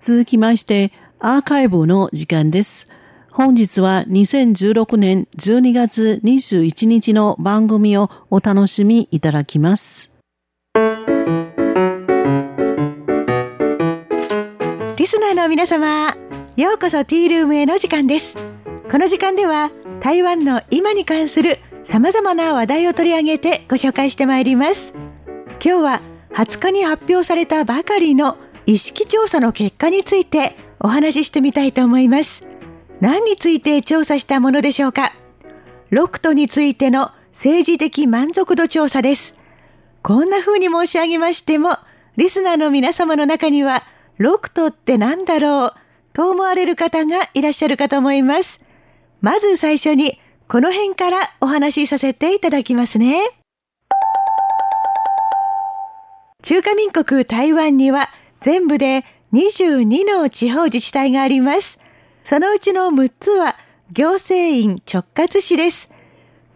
続きまして、アーカイブの時間です。本日は2016年12月21日の番組をお楽しみいただきます。リスナーの皆様、ようこそティールームへの時間です。この時間では台湾の今に関する様々な話題を取り上げてご紹介してまいります。今日は20日に発表されたばかりの意識調査の結果についてお話ししてみたいと思います。何について調査したものでしょうか？6都についての政治的満足度調査です。こんな風に申し上げましても、リスナーの皆様の中には、6都って何だろうと思われる方がいらっしゃるかと思います。まず最初に、この辺からお話しさせていただきますね。中華民国台湾には全部で22の地方自治体があります。そのうちの6つは行政院直轄市です。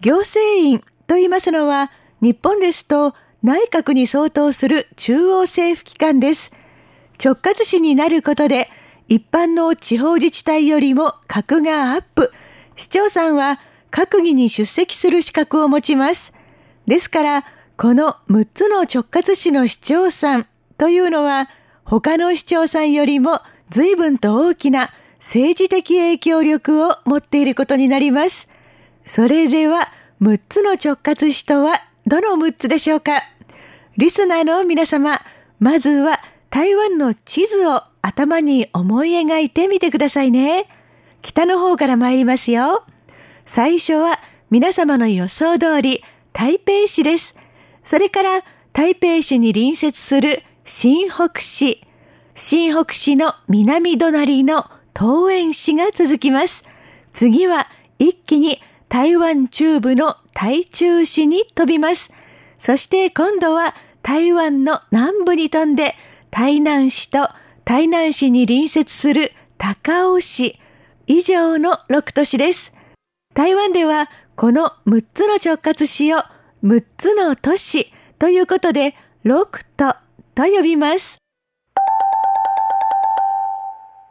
行政院と言いますのは日本ですと内閣に相当する中央政府機関です。直轄市になることで一般の地方自治体よりも格がアップ。市長さんは閣議に出席する資格を持ちます。ですから、この6つの直轄市の市長さんというのは他の市長さんよりも随分と大きな政治的影響力を持っていることになります。それでは、6つの直轄市とはどの6つでしょうか？リスナーの皆様、まずは台湾の地図を頭に思い描いてみてくださいね。北の方から参りますよ。最初は皆様の予想通り台北市です。それから台北市に隣接する新北市、新北市の南隣の東園市が続きます。次は一気に台湾中部の台中市に飛びます。そして今度は台湾の南部に飛んで台南市と台南市に隣接する高雄市以上の6都市です。台湾ではこの6つの直轄市を6つの都市ということで6都と呼びます。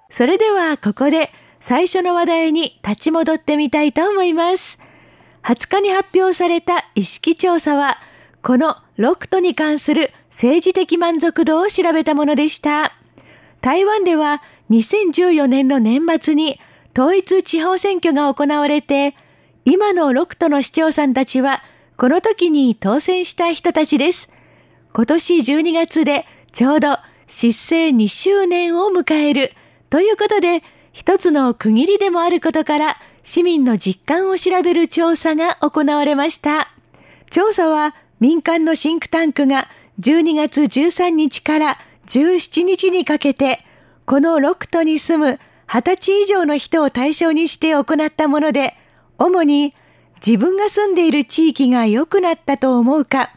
それではここで最初の話題に立ち戻ってみたいと思います。20日に発表された意識調査は、この6都に関する政治的満足度を調べたものでした。台湾では2014年の年末に統一地方選挙が行われて、今の6都の市長さんたちは、この時に当選した人たちです。今年12月でちょうど失政2周年を迎えるということで、一つの区切りでもあることから市民の実感を調べる調査が行われました。調査は民間のシンクタンクが12月13日から17日にかけて、この6都に住む20歳以上の人を対象にして行ったもので、主に自分が住んでいる地域が良くなったと思うか、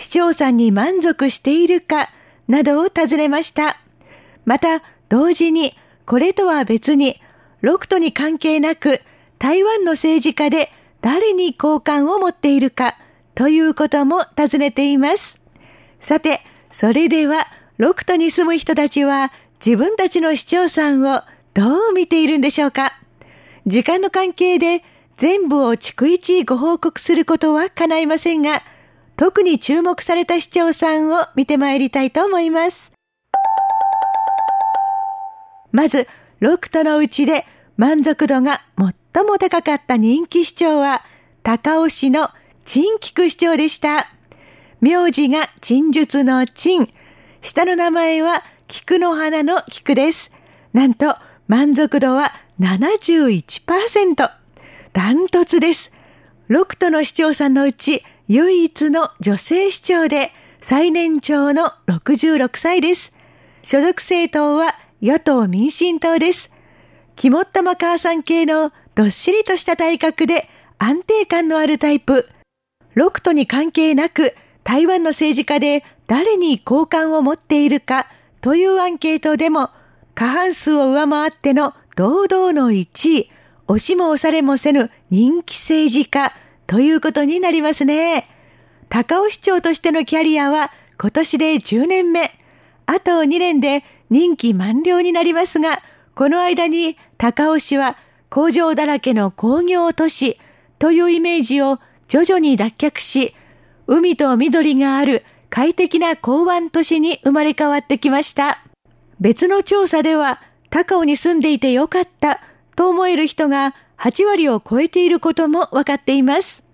市長さんに満足しているかなどを尋ねました。また、同時に、これとは別に、6都に関係なく、台湾の政治家で誰に好感を持っているかということも尋ねています。さて、それでは、6都に住む人たちは自分たちの市長さんをどう見ているんでしょうか時間の関係で全部を逐一ご報告することは叶いませんが、特に注目された市長さんを見てまいりたいと思います。まず、6都のうちで満足度が最も高かった人気市長は、高尾市の陳菊市長でした。名字が陳術の陳。下の名前は菊の花の菊です。なんと満足度は71%。ダントツです。6都の市長さんのうち唯一の女性市長で最年長の66歳です。所属政党は与党民進党です。肝っ玉母さん系のどっしりとした体格で安定感のあるタイプ。6都に関係なく台湾の政治家で誰に好感を持っているかというアンケートでも過半数を上回っての堂々の1位、押しも押されもせぬ人気政治家ということになりますね。高尾市長としてのキャリアは今年で10年目。あと2年で任期満了になりますが、この間に高尾市は工場だらけの工業都市というイメージを徐々に脱却し、海と緑がある快適な港湾都市に生まれ変わってきました。別の調査では、高尾に住んでいてよかったと思える人が8割を超えていることも分かっています。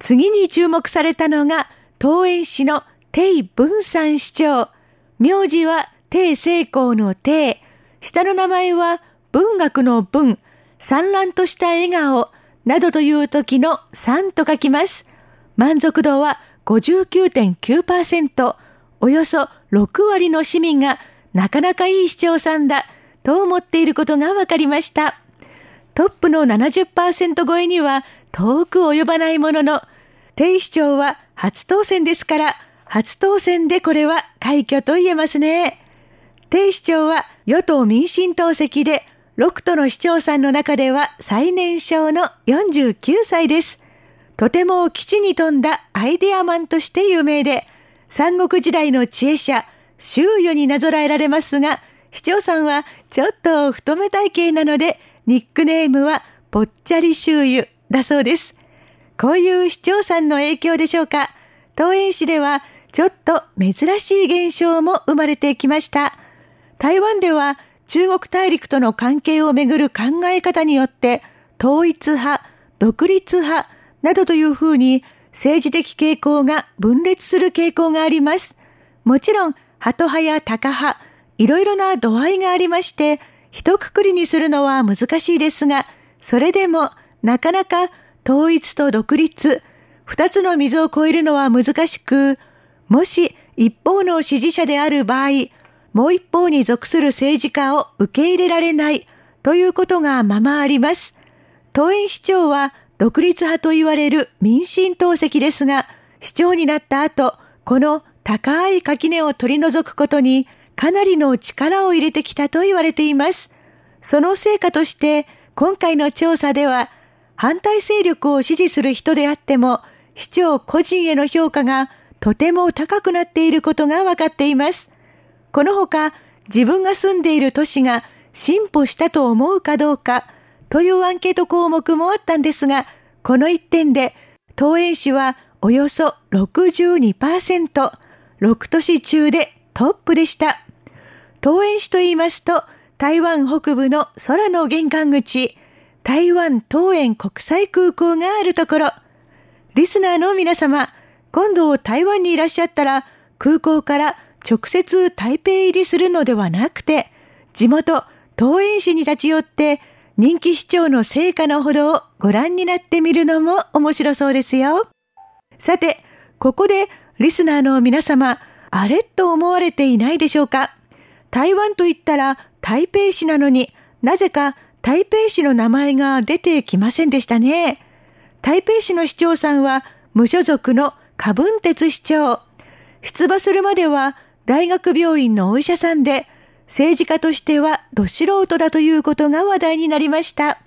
次に注目されたのが、東園市の定文山市長。名字は定成功の定。下の名前は文学の文。産卵とした笑顔。などという時の3と書きます。満足度は59.9%。およそ6割の市民がなかなかいい市長さんだと思っていることが分かりました。トップの70%超えには遠く及ばないものの、定市長は初当選ですから、初当選でこれは快挙と言えますね。定市長は与党民進党籍で、6都の市長さんの中では最年少の49歳です。とても基地に富んだアイデアマンとして有名で、三国時代の知恵者、周囲になぞらえられますが、市長さんはちょっと太め体型なので、ニックネームはぽっちゃり周囲だそうです。こういう市長さんの影響でしょうか？東園市ではちょっと珍しい現象も生まれてきました。台湾では中国大陸との関係をめぐる考え方によって統一派、独立派などというふうに政治的傾向が分裂する傾向があります。もちろん、鳩派や鷹派、いろいろな度合いがありまして、一括りにするのは難しいですが、それでもなかなか統一と独立、二つの溝を越えるのは難しく、もし一方の支持者である場合、もう一方に属する政治家を受け入れられないということがままあります。東園市長は独立派と言われる民進党籍ですが、市長になった後、この高い垣根を取り除くことにかなりの力を入れてきたと言われています。その成果として、今回の調査では、反対勢力を支持する人であっても、市長個人への評価がとても高くなっていることが分かっています。このほか、自分が住んでいる都市が進歩したと思うかどうかというアンケート項目もあったんですが、この一点で、東園市はおよそ62%、6都市中でトップでした。東園市と言いますと、台湾北部の空の玄関口、台湾東園国際空港があるところ。リスナーの皆様、今度台湾にいらっしゃったら、空港から直接台北入りするのではなくて、地元東園市に立ち寄って、人気市長の成果のほどをご覧になってみるのも面白そうですよ。さて、ここでリスナーの皆様、あれと思われていないでしょうか？台湾と言ったら台北市なのになぜか台北市の名前が出てきませんでしたね。台北市の市長さんは無所属の花文哲市長。出馬するまでは大学病院のお医者さんで政治家としてはど素人だということが話題になりました。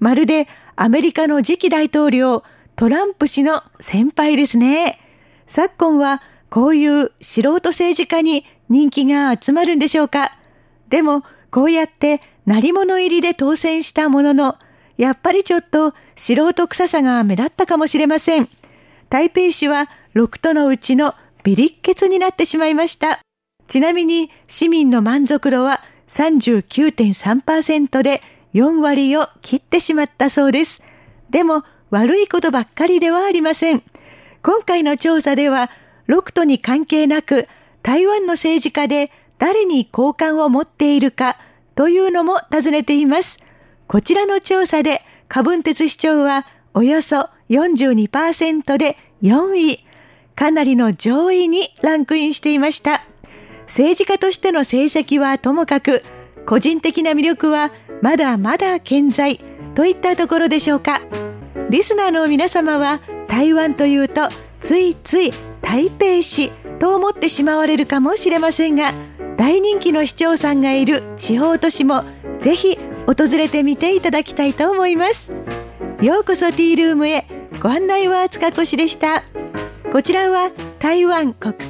まるでアメリカの次期大統領トランプ氏の先輩ですね。昨今はこういう素人政治家に人気が集まるんでしょうか？でも、こうやって鳴り物入りで当選したものの、やっぱりちょっと素人臭さが目立ったかもしれません。台北市は6都のうちのビリッケツになってしまいました。ちなみに市民の満足度は39.3%で4割を切ってしまったそうです。でも悪いことばっかりではありません。今回の調査では6都に関係なく台湾の政治家で誰に好感を持っているかというのも尋ねています。こちらの調査で、カブンテツ市長はおよそ42%で4位。かなりの上位にランクインしていました。政治家としての成績はともかく、個人的な魅力はまだまだ健在といったところでしょうか。リスナーの皆様は台湾というとついつい台北市と思ってしまわれるかもしれませんが大人気の市長さんがいる地方都市もぜひ訪れてみていただきたいと思います。ようこそティールームへ。ご案内は塚越でした。こちらは台湾国際